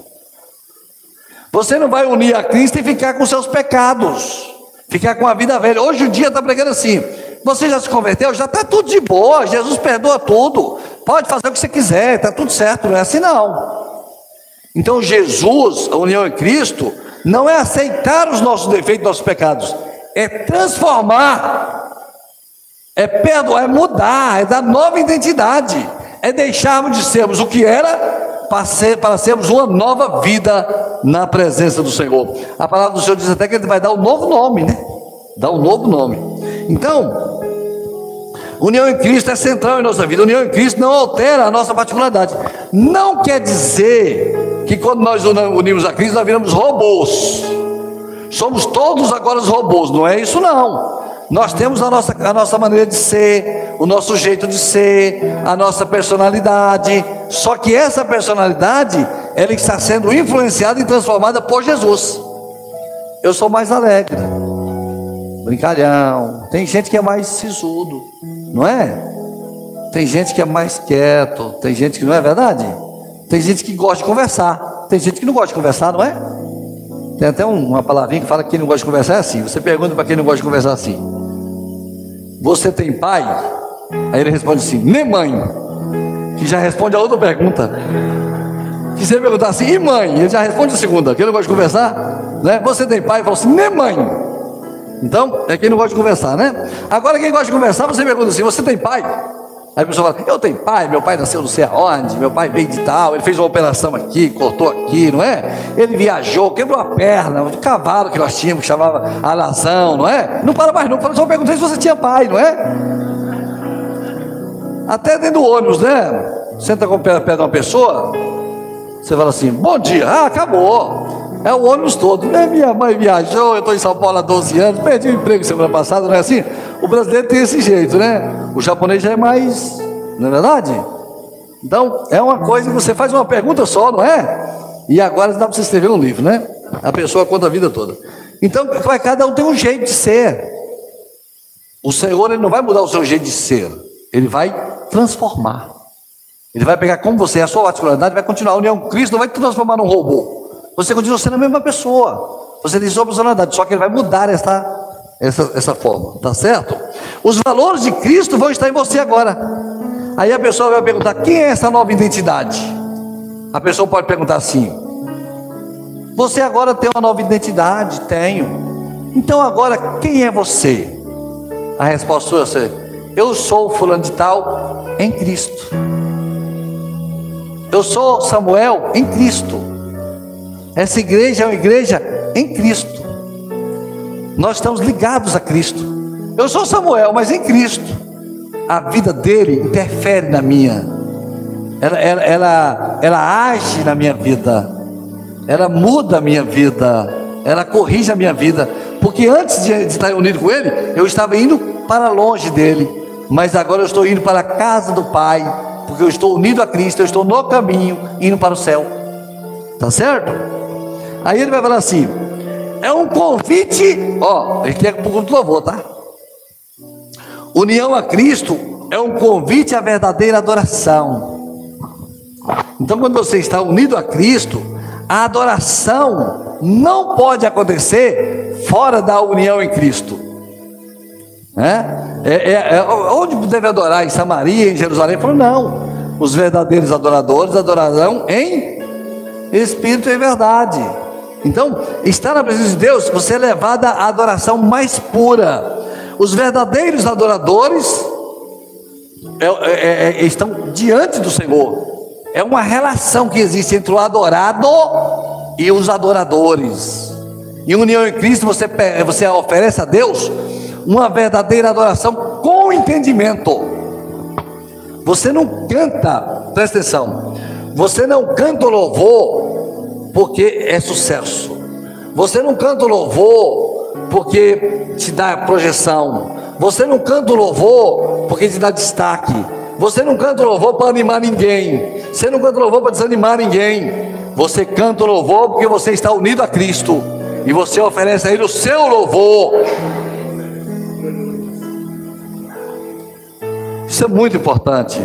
Você não vai unir a Cristo e ficar com seus pecados, ficar com a vida velha. Hoje o dia está pregando assim. Você já se converteu? Já está tudo de boa. Jesus perdoa tudo. Pode fazer o que você quiser, está tudo certo. Não é assim não. Então, Jesus, a união em Cristo, não é aceitar os nossos defeitos, nossos pecados, é transformar, é perdoar, é mudar, é dar nova identidade, é deixarmos de sermos o que era para, ser, para sermos uma nova vida na presença do Senhor. A palavra do Senhor diz até que Ele vai dar um novo nome, né? Dá um novo nome. Então, união em Cristo é central em nossa vida. União em Cristo não altera a nossa particularidade. Não quer dizer que quando nós unimos a Cristo, nós viramos robôs. Somos todos agora os robôs, não é isso não. Nós temos a nossa, a nossa maneira de ser, o nosso jeito de ser, a nossa personalidade. Só que essa personalidade, ela está sendo influenciada e transformada por Jesus. Eu sou mais alegre, brincalhão. Tem gente que é mais sisudo, não é? Tem gente que é mais quieto. Tem gente que não é verdade? Tem gente que gosta de conversar. Tem gente que não gosta de conversar, não é? Tem até uma palavrinha que fala que quem não gosta de conversar é assim. Você pergunta para quem não gosta de conversar assim: Você tem pai? Aí ele responde assim: Nem mãe. Que já responde a outra pergunta. Que você perguntar assim: E mãe? Ele já responde a segunda. Quem não gosta de conversar? Né? Você tem pai? Fala assim: Nem mãe. Então, é quem não gosta de conversar, né? Agora, quem gosta de conversar, você pergunta assim: Você tem pai? Aí a pessoa fala, eu tenho pai, meu pai nasceu não sei aonde, meu pai veio de tal, ele fez uma operação aqui, cortou aqui, não é? Ele viajou, quebrou a perna, o cavalo que nós tínhamos, que chamava alazão, não é? Não para mais não, só perguntei se você tinha pai, não é? Até dentro do ônibus, né? Senta com o pé de uma pessoa, você fala assim, bom dia, ah, acabou. É o ônibus todo. É, minha mãe viajou, eu estou em São Paulo há 12 anos, perdi o emprego semana passada, não é assim? O brasileiro tem esse jeito, né? O japonês já é mais, não é verdade? Então, é uma coisa que você faz uma pergunta só, não é? E agora dá para você escrever um livro, né? A pessoa conta a vida toda. Então, cada um tem um jeito de ser. O Senhor ele não vai mudar o seu jeito de ser, ele vai transformar. Ele vai pegar como você é, a sua particularidade, vai continuar. A união Cristo não vai te transformar num robô. Você continua sendo a mesma pessoa. Você tem sua personalidade, só que ele vai mudar essa essa, essa forma, tá certo? Os valores de Cristo vão estar em você agora. Aí a pessoa vai perguntar: quem é essa nova identidade? A pessoa pode perguntar assim: você agora tem uma nova identidade? Tenho. Então agora quem é você? A resposta sua é: eu sou fulano de tal em Cristo. Eu sou Samuel em Cristo. Essa igreja é uma igreja em Cristo. Nós estamos ligados a Cristo. Eu sou Samuel, mas em Cristo. A vida dele interfere na minha. Ela, ela, ela, ela age na minha vida. Ela muda a minha vida. Ela corrige a minha vida. Porque antes de, de estar unido com ele, eu estava indo para longe dele. Mas agora eu estou indo para a casa do Pai. Porque eu estou unido a Cristo. Eu estou no caminho, indo para o céu. Tá certo? Aí ele vai falar assim: é um convite, ó, ele quer para o culto louvor, tá? União a Cristo é um convite à verdadeira adoração. Então, quando você está unido a Cristo, a adoração não pode acontecer fora da união em Cristo. É? É, é, é onde deve adorar? Em Samaria, em Jerusalém? Falou, não. Os verdadeiros adoradores adorarão em espírito e verdade. Então, estar na presença de Deus, você é levado à adoração mais pura. Os verdadeiros adoradores é, é, é, estão diante do Senhor. É uma relação que existe entre o adorado e os adoradores. Em união em Cristo, você, você oferece a Deus uma verdadeira adoração com entendimento. Você não canta, presta atenção, você não canta o louvor porque é sucesso. Você não canta o louvor porque te dá projeção. Você não canta o louvor porque te dá destaque. Você não canta o louvor para animar ninguém. Você não canta o louvor para desanimar ninguém. Você canta o louvor porque você está unido a Cristo. E você oferece a Ele o seu louvor. Isso é muito importante.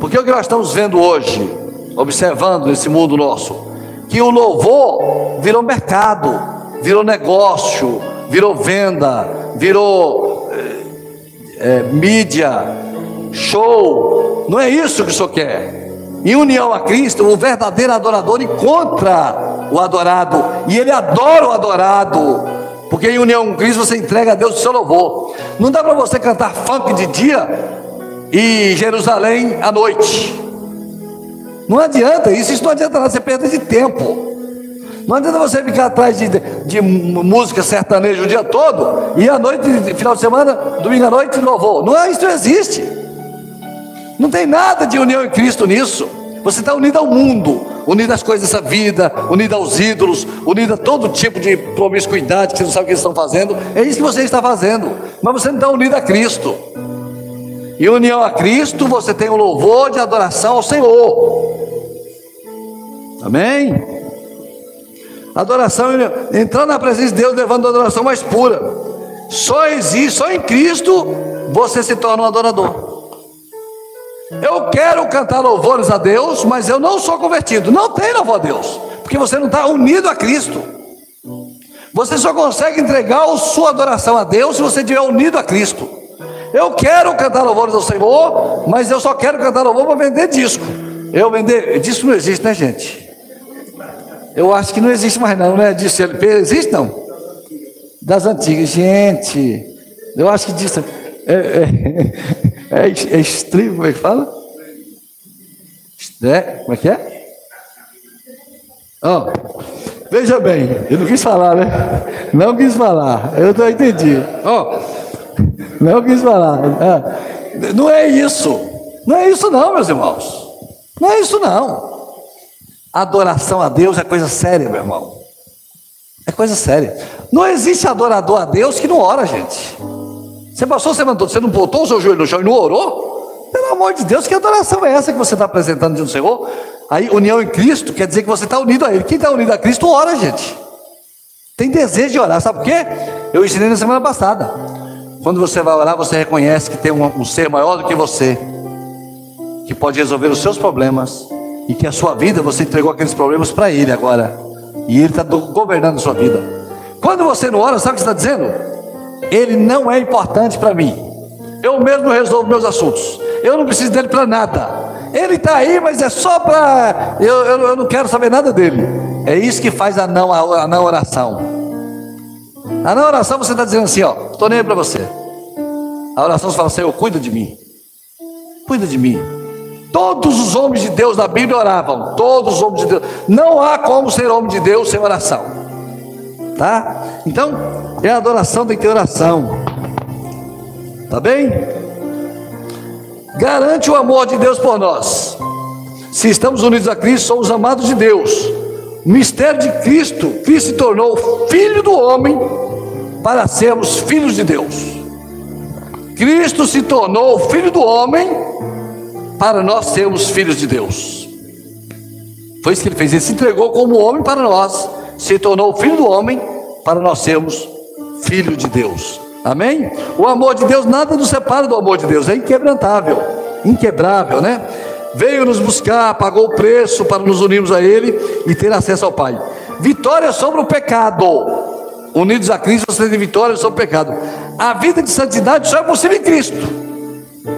Porque o que nós estamos vendo hoje, observando nesse mundo nosso, que o louvor virou mercado, virou negócio, virou venda, virou é, mídia, show. Não é isso que o Senhor quer. Em união a Cristo, o verdadeiro adorador encontra o adorado e ele adora o adorado. Porque em união com Cristo você entrega a Deus o seu louvor. Não dá para você cantar funk de dia e Jerusalém à noite. Não adianta isso, isso não adianta nada, você perde de tempo. Não adianta você ficar atrás de, de música sertaneja o dia todo e à noite, final de semana, domingo à noite, louvor. Não é isso, não existe. Não tem nada de união em Cristo nisso. Você está unido ao mundo, unido às coisas dessa vida, unido aos ídolos, unido a todo tipo de promiscuidade que você não sabe o que eles estão fazendo. É isso que você está fazendo, mas você não está unido a Cristo. E união a Cristo, você tem o louvor de adoração ao Senhor. Amém? Adoração, entrar na presença de Deus levando a adoração mais pura. Só existe, só em Cristo você se torna um adorador. Eu quero cantar louvores a Deus, mas eu não sou convertido. Não tem louvor a Deus, porque você não está unido a Cristo. Você só consegue entregar a sua adoração a Deus se você estiver unido a Cristo. Eu quero cantar louvores ao Senhor, mas eu só quero cantar louvor para vender disco. Eu vender disco não existe, né, gente? Eu acho que não existe mais não, né? Disso LP existe não? Das antigas, gente. Eu acho que disso é, é, é, é estribo, como é que fala? É, como é que é? Oh, veja bem, eu não quis falar, né? Não quis falar, eu não entendi. Ó, oh, não quis falar. É, não é isso, não é isso não, meus irmãos. Não é isso não. Adoração a Deus é coisa séria, meu irmão. É coisa séria. Não existe adorador a Deus que não ora, gente. Você passou você mandou, você não botou o seu joelho no chão e não orou? Pelo amor de Deus, que adoração é essa que você está apresentando diante do Senhor? Aí, união em Cristo quer dizer que você está unido a Ele. Quem está unido a Cristo, ora, gente. Tem desejo de orar, sabe por quê? Eu ensinei na semana passada. Quando você vai orar, você reconhece que tem um, um ser maior do que você, que pode resolver os seus problemas, e que a sua vida você entregou aqueles problemas para Ele agora, e Ele está governando a sua vida. Quando você não ora, sabe o que está dizendo? Ele não é importante para mim. Eu mesmo resolvo meus assuntos. Eu não preciso dele para nada. Ele está aí, mas é só para. Eu, eu, eu, não quero saber nada dele. É isso que faz a não, a, a não oração. A não oração você está dizendo assim: ó, estou nem aí para você. A oração fala eu cuido de mim. Cuida de mim. Todos os homens de Deus da Bíblia oravam. Todos os homens de Deus. Não há como ser homem de Deus sem oração. Tá? Então, é adoração, tem que ter oração. Tá bem? Garante o amor de Deus por nós. Se estamos unidos a Cristo, somos amados de Deus. O mistério de Cristo, Cristo se tornou filho do homem para sermos filhos de Deus. Cristo se tornou filho do homem para nós sermos filhos de Deus. Foi isso que ele fez. Ele se entregou como homem para nós, se tornou filho do homem para nós sermos filho de Deus. Amém? O amor de Deus nada nos separa do amor de Deus, é inquebrantável, inquebrável, né? Veio nos buscar, pagou o preço para nos unirmos a Ele e ter acesso ao Pai. Vitória sobre o pecado. Unidos a Cristo, você tem vitória sobre o pecado. A vida de santidade só é possível em Cristo.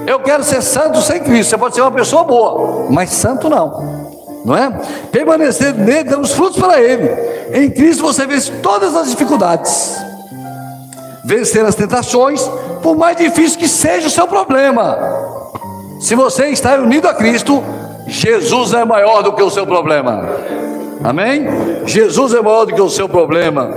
Eu quero ser santo sem Cristo. Você pode ser uma pessoa boa, mas santo não. Não é? Permanecer nele, dando frutos para ele. Em Cristo você vence todas as dificuldades. Vencer as tentações, por mais difícil que seja o seu problema. Se você está unido a Cristo, Jesus é maior do que o seu problema. Amém? Jesus é maior do que o seu problema.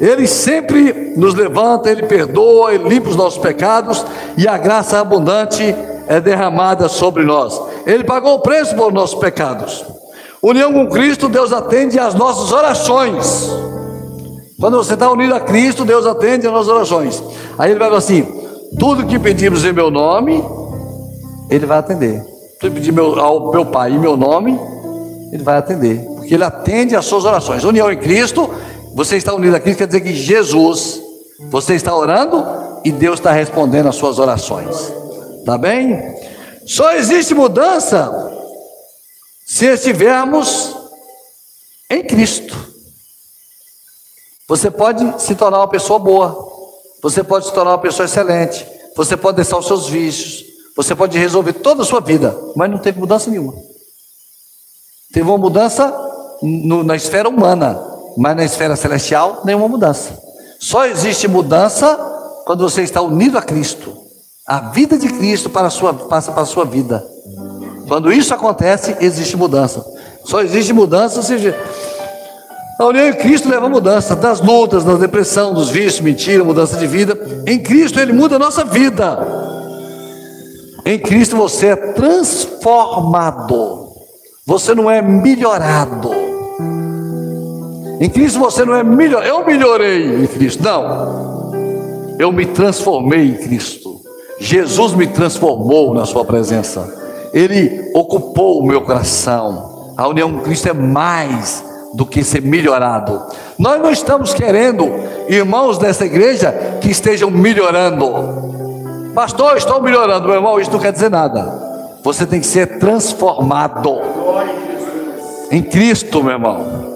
Ele sempre nos levanta, Ele perdoa, Ele limpa os nossos pecados e a graça abundante é derramada sobre nós. Ele pagou o preço por nossos pecados. União com Cristo, Deus atende às nossas orações. Quando você está unido a Cristo, Deus atende às nossas orações. Aí ele vai falar assim: tudo que pedimos em meu nome, Ele vai atender. Tudo que pedimos ao meu Pai em meu nome, Ele vai atender. Porque Ele atende às suas orações. União em Cristo você está unido a Cristo, quer dizer que Jesus, você está orando e Deus está respondendo às suas orações. Tá bem? Só existe mudança se estivermos em Cristo. Você pode se tornar uma pessoa boa, você pode se tornar uma pessoa excelente, você pode deixar os seus vícios, você pode resolver toda a sua vida, mas não teve mudança nenhuma. Teve uma mudança no, na esfera humana, mas na esfera celestial, nenhuma mudança. Só existe mudança quando você está unido a Cristo. A vida de Cristo para sua, passa para a sua vida. Quando isso acontece, existe mudança. Só existe mudança se a união em Cristo leva a mudança das lutas, da depressão, dos vícios, mentira, mudança de vida. Em Cristo Ele muda a nossa vida. Em Cristo você é transformado. Você não é melhorado. Em Cristo você não é melhor. Eu melhorei em Cristo. Não. Eu me transformei em Cristo. Jesus me transformou na sua presença. Ele ocupou o meu coração. A união com Cristo é mais do que ser melhorado. Nós não estamos querendo irmãos dessa igreja que estejam melhorando. Pastor, estou melhorando, meu irmão, isso não quer dizer nada. Você tem que ser transformado em Cristo, meu irmão,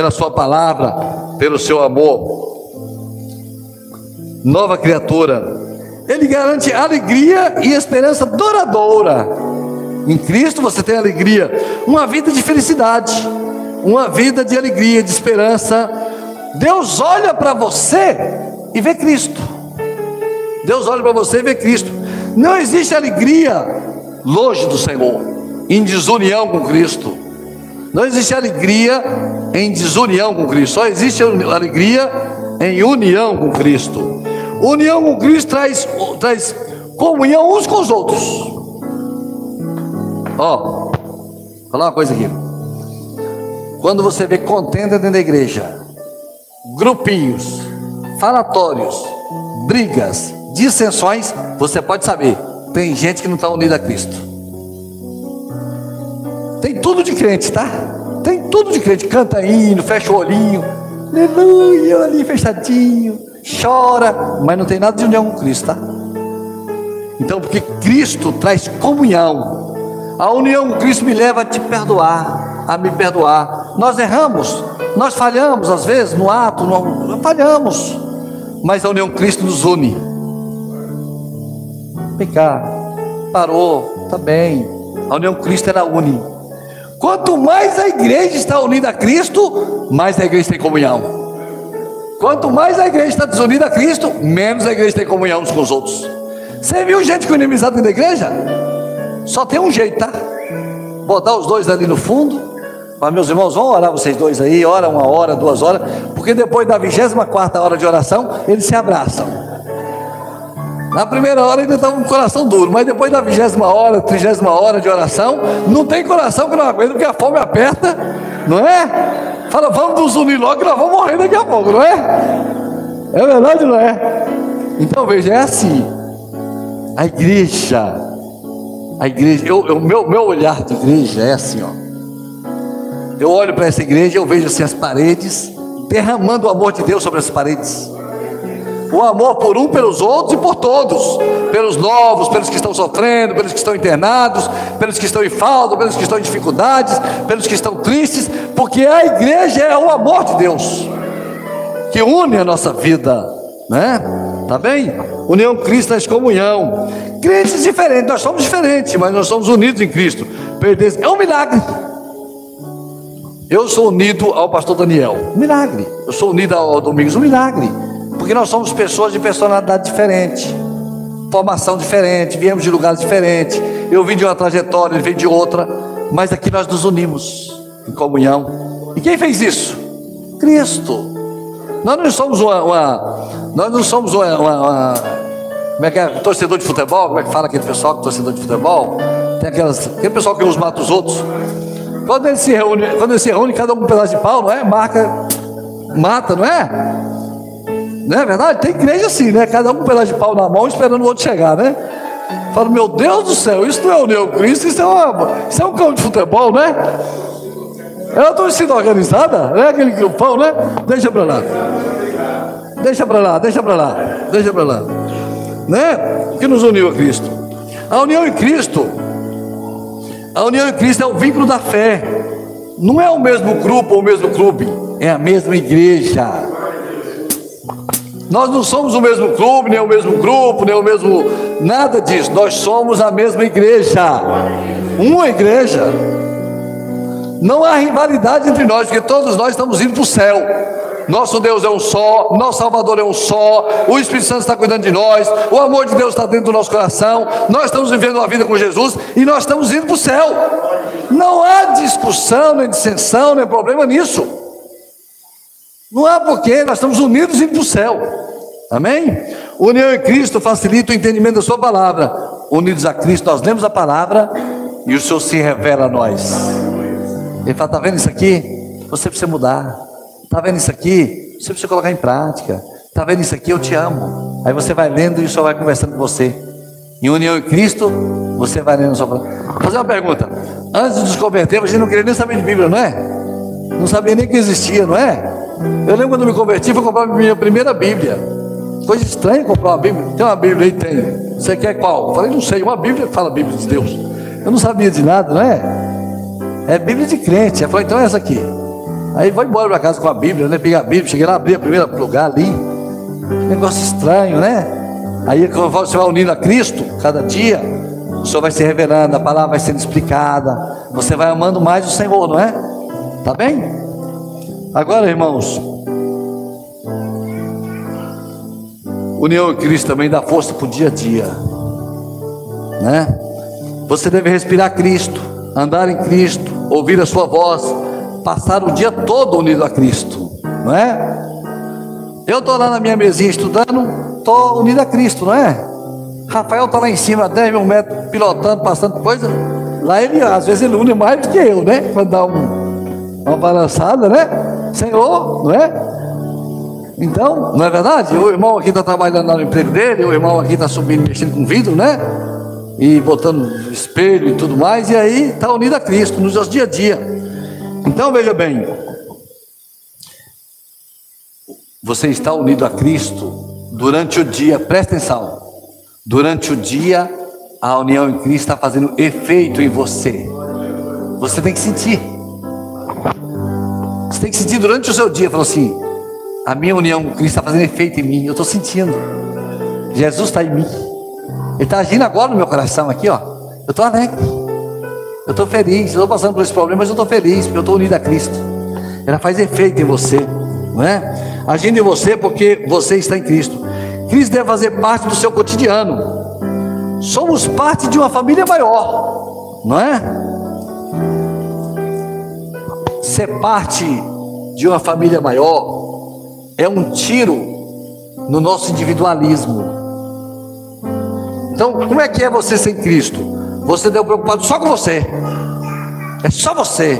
pela Sua palavra, pelo seu amor. Nova criatura, Ele garante alegria e esperança duradoura. Em Cristo você tem alegria, uma vida de felicidade uma vida de alegria, de esperança. Deus olha para você e vê Cristo. Deus olha para você e vê Cristo. Não existe alegria longe do Senhor, em desunião com Cristo. Não existe alegria em desunião com Cristo. Só existe alegria em união com Cristo. União com Cristo traz, traz comunhão uns com os outros. Ó, vou falar uma coisa aqui. Quando você vê contenda dentro da igreja, grupinhos, falatórios, brigas, dissensões, você pode saber, tem gente que não está unida a Cristo. Tem tudo de crente, tá? Tem tudo de crente, canta hino, fecha o olhinho, aleluia, ali fechadinho, chora, mas não tem nada de união com Cristo, tá? Então, porque Cristo traz comunhão, a união com Cristo me leva a te perdoar, a me perdoar. Nós erramos, nós falhamos às vezes no ato, no, falhamos, mas a união com Cristo nos une. Vem cá, parou, está bem. A união com Cristo ela une. Quanto mais a igreja está unida a Cristo, mais a igreja tem comunhão. Quanto mais a igreja está desunida a Cristo, menos a igreja tem comunhão uns com os outros. Você viu gente com inimizade na igreja? Só tem um jeito, tá? Botar os dois ali no fundo mas meus irmãos, vão orar vocês dois aí, ora uma hora, duas horas, porque depois da 24 hora de oração, eles se abraçam. Na primeira hora ainda estava com o coração duro, mas depois da vigésima hora, trigésima hora de oração, não tem coração que não aguenta, porque a fome aperta, não é? Fala, vamos nos unir logo que nós vamos morrer daqui a pouco, não é? É verdade, não é? Então veja, é assim. A igreja, a igreja, o meu, meu olhar de igreja é assim, ó. Eu olho para essa igreja eu vejo assim as paredes, derramando o amor de Deus sobre as paredes. O amor por um, pelos outros e por todos, pelos novos, pelos que estão sofrendo, pelos que estão internados, pelos que estão em falta, pelos que estão em dificuldades, pelos que estão tristes, porque a igreja é o amor de Deus que une a nossa vida, né? Tá bem? União Cristo é comunhão. Crentes diferentes, nós somos diferentes, mas nós somos unidos em Cristo. É um milagre. Eu sou unido ao pastor Daniel, um milagre. Eu sou unido ao Domingos, um milagre. Porque nós somos pessoas de personalidade diferente, formação diferente, viemos de lugares diferentes. Eu vim de uma trajetória, ele veio de outra, mas aqui nós nos unimos em comunhão. E quem fez isso? Cristo. Nós não somos uma, uma nós não somos uma, uma, uma, como é que é? Torcedor de futebol, como é que fala aquele pessoal que é torcedor de futebol? Tem aquelas, aquele pessoal que uns mata os outros. Quando ele se reúne, quando ele se reúne, cada um com um pedaço de pau, não é? Marca, mata, não é? Não é verdade? Tem igreja assim, né? Cada um com um pedaço de pau na mão, esperando o outro chegar, né? Fala, meu Deus do céu, isso não é o Neo Cristo, isso é, uma, isso é um campo de futebol, né? É uma torcida organizada, né? Aquele grupão, né? Deixa pra lá. Deixa pra lá, deixa pra lá, deixa pra lá. Né? Que nos uniu a Cristo. A união em Cristo a união em Cristo é o vínculo da fé. Não é o mesmo grupo ou o mesmo clube, é a mesma igreja. Nós não somos o mesmo clube, nem o mesmo grupo, nem o mesmo. Nada disso. Nós somos a mesma igreja. Uma igreja. Não há rivalidade entre nós, porque todos nós estamos indo para o céu. Nosso Deus é um só, nosso Salvador é um só, o Espírito Santo está cuidando de nós, o amor de Deus está dentro do nosso coração, nós estamos vivendo uma vida com Jesus e nós estamos indo para o céu. Não há discussão, nem dissensão, nem problema nisso. Não há porquê, nós estamos unidos indo para o céu. Amém? União em Cristo facilita o entendimento da Sua palavra. Unidos a Cristo, nós lemos a palavra e o Senhor se revela a nós. Ele fala: está vendo isso aqui? Você precisa mudar. Está vendo isso aqui? Você precisa colocar em prática. Está vendo isso aqui? Eu te amo. Aí você vai lendo e o Senhor vai conversando com você. Em união em Cristo, você vai lendo sua Vou fazer uma pergunta. Antes de nos converter, a gente não queria nem saber de Bíblia, não é? Não sabia nem que existia, não é? Eu lembro quando me converti, fui comprar minha primeira Bíblia. Coisa estranha comprar uma Bíblia. Tem uma Bíblia aí? Tem. Você quer qual? Eu falei, não sei. Uma Bíblia fala Bíblia de Deus. Eu não sabia de nada, não é? É Bíblia de crente. Eu falei, então é essa aqui. Aí vou embora para casa com a Bíblia, né? Peguei a Bíblia, cheguei lá, abri a primeira lugar ali. Negócio estranho, né? Aí você vai unindo a Cristo, cada dia, o Senhor vai se revelando, a palavra vai sendo explicada. Você vai amando mais o Senhor, não é? Tá bem? Agora, irmãos, união em Cristo também dá força para o dia a dia, né? Você deve respirar Cristo, andar em Cristo, ouvir a Sua voz passar o dia todo unido a Cristo, não é? Eu estou lá na minha mesinha estudando, estou unido a Cristo, não é? Rafael está lá em cima, 10 mil metros, pilotando, passando coisa. Lá ele, às vezes, ele une mais do que eu, né? Quando dá um, uma balançada, né? Senhor, não é? Então, não é verdade? O irmão aqui está trabalhando no emprego dele, o irmão aqui está subindo, mexendo com vidro, né? E botando espelho e tudo mais, e aí está unido a Cristo nos seus dia a dia. Então veja bem, você está unido a Cristo durante o dia, presta atenção. Durante o dia, a união em Cristo está fazendo efeito em você. Você tem que sentir. Você tem que sentir durante o seu dia, falou assim: a minha união com Cristo está fazendo efeito em mim. Eu estou sentindo. Jesus está em mim. Ele está agindo agora no meu coração aqui, ó. Eu estou alegre. Eu estou feliz, eu estou passando por esse problema, mas eu estou feliz, porque eu estou unido a Cristo. Ela faz efeito em você, não é? Agindo em você porque você está em Cristo. Cristo deve fazer parte do seu cotidiano. Somos parte de uma família maior, não é? Ser parte de uma família maior é um tiro no nosso individualismo. Então, como é que é você sem Cristo? Você deu preocupado só com você. É só você.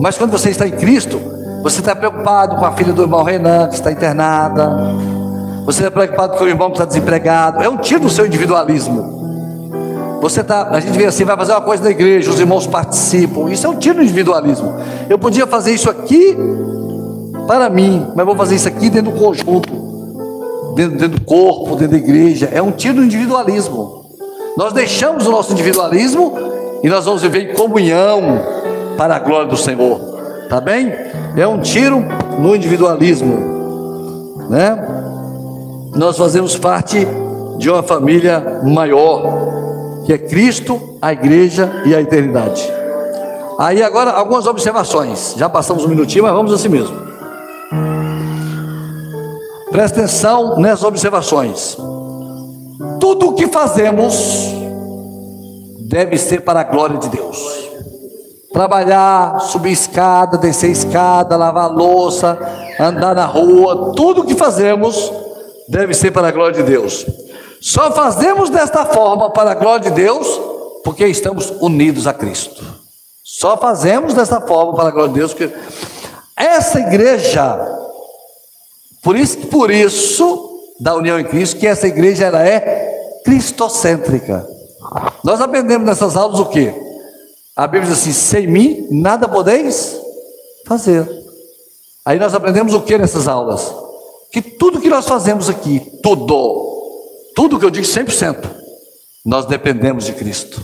Mas quando você está em Cristo, você está preocupado com a filha do irmão Renan, que está internada. Você está preocupado com o irmão que está desempregado. É um tiro do seu individualismo. Você tá, a gente vê assim, vai fazer uma coisa na igreja, os irmãos participam. Isso é um tiro individualismo. Eu podia fazer isso aqui para mim, mas vou fazer isso aqui dentro do conjunto, dentro, dentro do corpo, dentro da igreja. É um tiro individualismo. Nós deixamos o nosso individualismo e nós vamos viver em comunhão para a glória do Senhor. Tá bem? É um tiro no individualismo, né? Nós fazemos parte de uma família maior, que é Cristo, a igreja e a eternidade. Aí agora algumas observações. Já passamos um minutinho, mas vamos assim mesmo. Presta atenção nessas observações. Tudo o que fazemos deve ser para a glória de Deus. Trabalhar, subir escada, descer escada, lavar louça, andar na rua, tudo o que fazemos deve ser para a glória de Deus. Só fazemos desta forma para a glória de Deus porque estamos unidos a Cristo. Só fazemos desta forma para a glória de Deus porque essa igreja, por isso, por isso da união em Cristo, que essa igreja ela é cristocêntrica. Nós aprendemos nessas aulas o que? A Bíblia diz assim: sem mim nada podeis fazer. Aí nós aprendemos o que nessas aulas? Que tudo que nós fazemos aqui, tudo, tudo que eu digo 100%, nós dependemos de Cristo.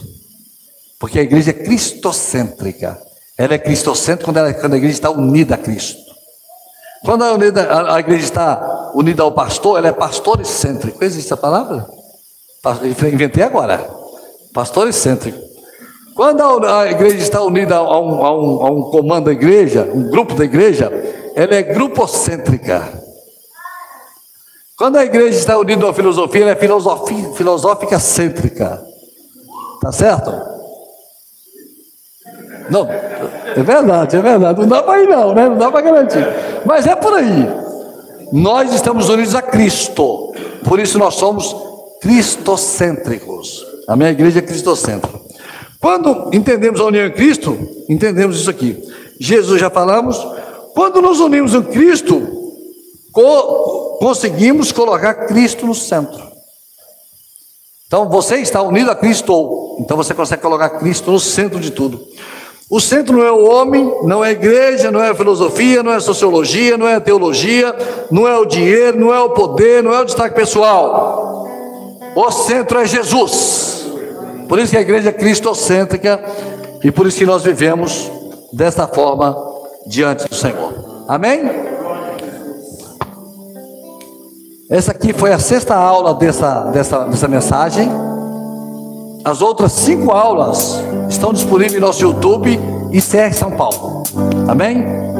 Porque a igreja é cristocêntrica. Ela é cristocêntrica quando, ela, quando a igreja está unida a Cristo. Quando a, unida, a, a igreja está unida ao pastor, ela é pastor excêntrico. Existe essa palavra? Inventei agora. Pastor excêntrico. Quando a, a igreja está unida a um, a, um, a um comando da igreja, um grupo da igreja, ela é grupocêntrica. Quando a igreja está unida uma filosofia, ela é filosofia, filosófica cêntrica. Tá certo? Não, é verdade, é verdade. Não dá para ir não, né? Não dá para garantir. Mas é por aí. Nós estamos unidos a Cristo. Por isso nós somos cristocêntricos. A minha igreja é cristocêntrica. Quando entendemos a união em Cristo, entendemos isso aqui. Jesus já falamos. Quando nos unimos em Cristo, co conseguimos colocar Cristo no centro. Então você está unido a Cristo, então você consegue colocar Cristo no centro de tudo. O centro não é o homem, não é a igreja, não é a filosofia, não é a sociologia, não é a teologia, não é o dinheiro, não é o poder, não é o destaque pessoal. O centro é Jesus. Por isso que a igreja é cristocêntrica e por isso que nós vivemos desta forma diante do Senhor. Amém? Essa aqui foi a sexta aula dessa, dessa, dessa mensagem. As outras cinco aulas estão disponíveis no nosso YouTube e CR São Paulo. Amém?